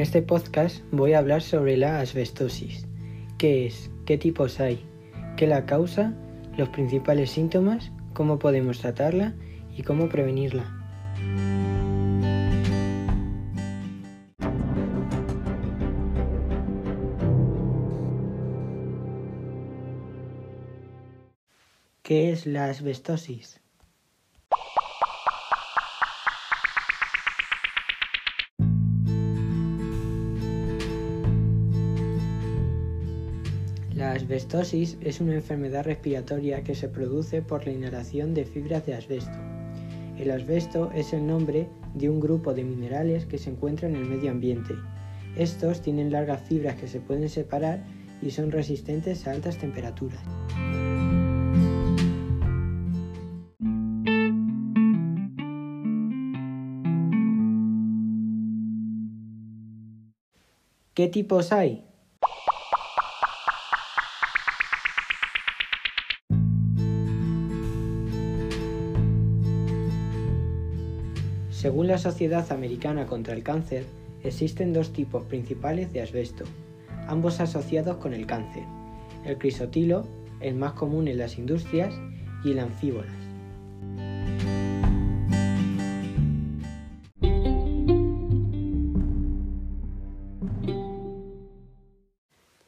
este podcast voy a hablar sobre la asbestosis. ¿Qué es? ¿Qué tipos hay? ¿Qué la causa? ¿Los principales síntomas? ¿Cómo podemos tratarla? ¿Y cómo prevenirla? ¿Qué es la asbestosis? La asbestosis es una enfermedad respiratoria que se produce por la inhalación de fibras de asbesto. El asbesto es el nombre de un grupo de minerales que se encuentra en el medio ambiente. Estos tienen largas fibras que se pueden separar y son resistentes a altas temperaturas. ¿Qué tipos hay? Según la Sociedad Americana contra el Cáncer, existen dos tipos principales de asbesto, ambos asociados con el cáncer, el crisotilo, el más común en las industrias, y el anfíbolas.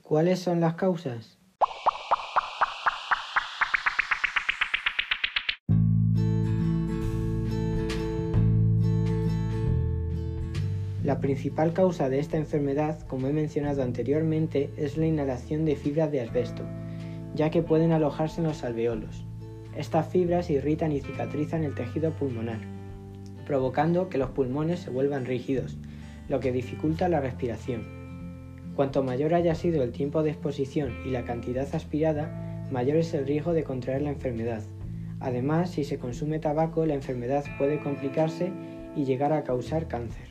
¿Cuáles son las causas? La principal causa de esta enfermedad, como he mencionado anteriormente, es la inhalación de fibras de asbesto, ya que pueden alojarse en los alveolos. Estas fibras irritan y cicatrizan el tejido pulmonar, provocando que los pulmones se vuelvan rígidos, lo que dificulta la respiración. Cuanto mayor haya sido el tiempo de exposición y la cantidad aspirada, mayor es el riesgo de contraer la enfermedad. Además, si se consume tabaco, la enfermedad puede complicarse y llegar a causar cáncer.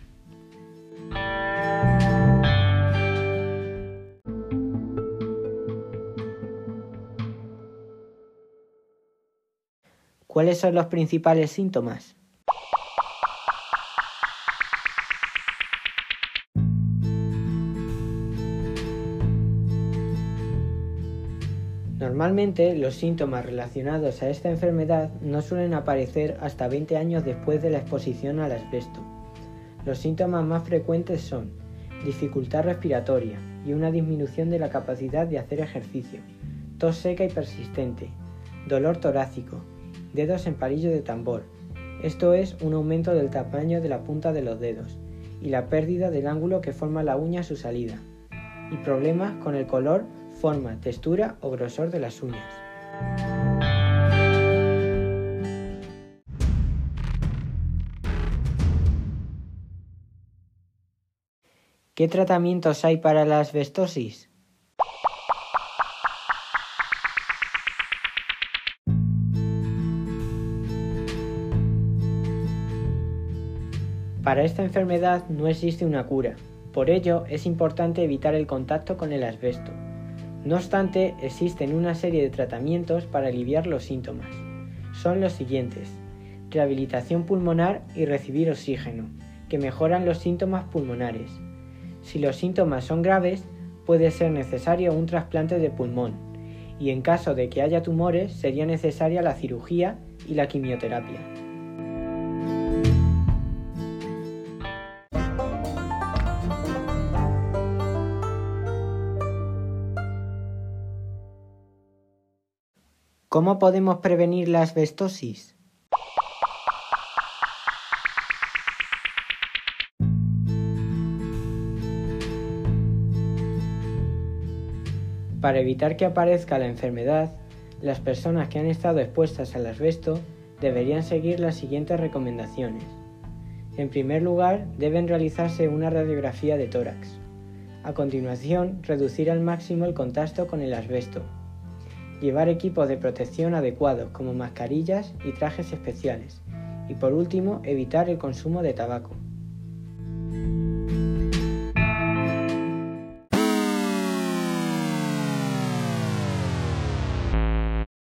¿Cuáles son los principales síntomas? Normalmente los síntomas relacionados a esta enfermedad no suelen aparecer hasta 20 años después de la exposición al asbesto. Los síntomas más frecuentes son dificultad respiratoria y una disminución de la capacidad de hacer ejercicio, tos seca y persistente, dolor torácico, dedos en palillo de tambor, esto es un aumento del tamaño de la punta de los dedos y la pérdida del ángulo que forma la uña a su salida, y problemas con el color, forma, textura o grosor de las uñas. ¿Qué tratamientos hay para la asbestosis? Para esta enfermedad no existe una cura, por ello es importante evitar el contacto con el asbesto. No obstante, existen una serie de tratamientos para aliviar los síntomas. Son los siguientes. Rehabilitación pulmonar y recibir oxígeno, que mejoran los síntomas pulmonares. Si los síntomas son graves, puede ser necesario un trasplante de pulmón, y en caso de que haya tumores sería necesaria la cirugía y la quimioterapia. ¿Cómo podemos prevenir la asbestosis? Para evitar que aparezca la enfermedad, las personas que han estado expuestas al asbesto deberían seguir las siguientes recomendaciones. En primer lugar, deben realizarse una radiografía de tórax. A continuación, reducir al máximo el contacto con el asbesto, llevar equipos de protección adecuados como mascarillas y trajes especiales y por último evitar el consumo de tabaco.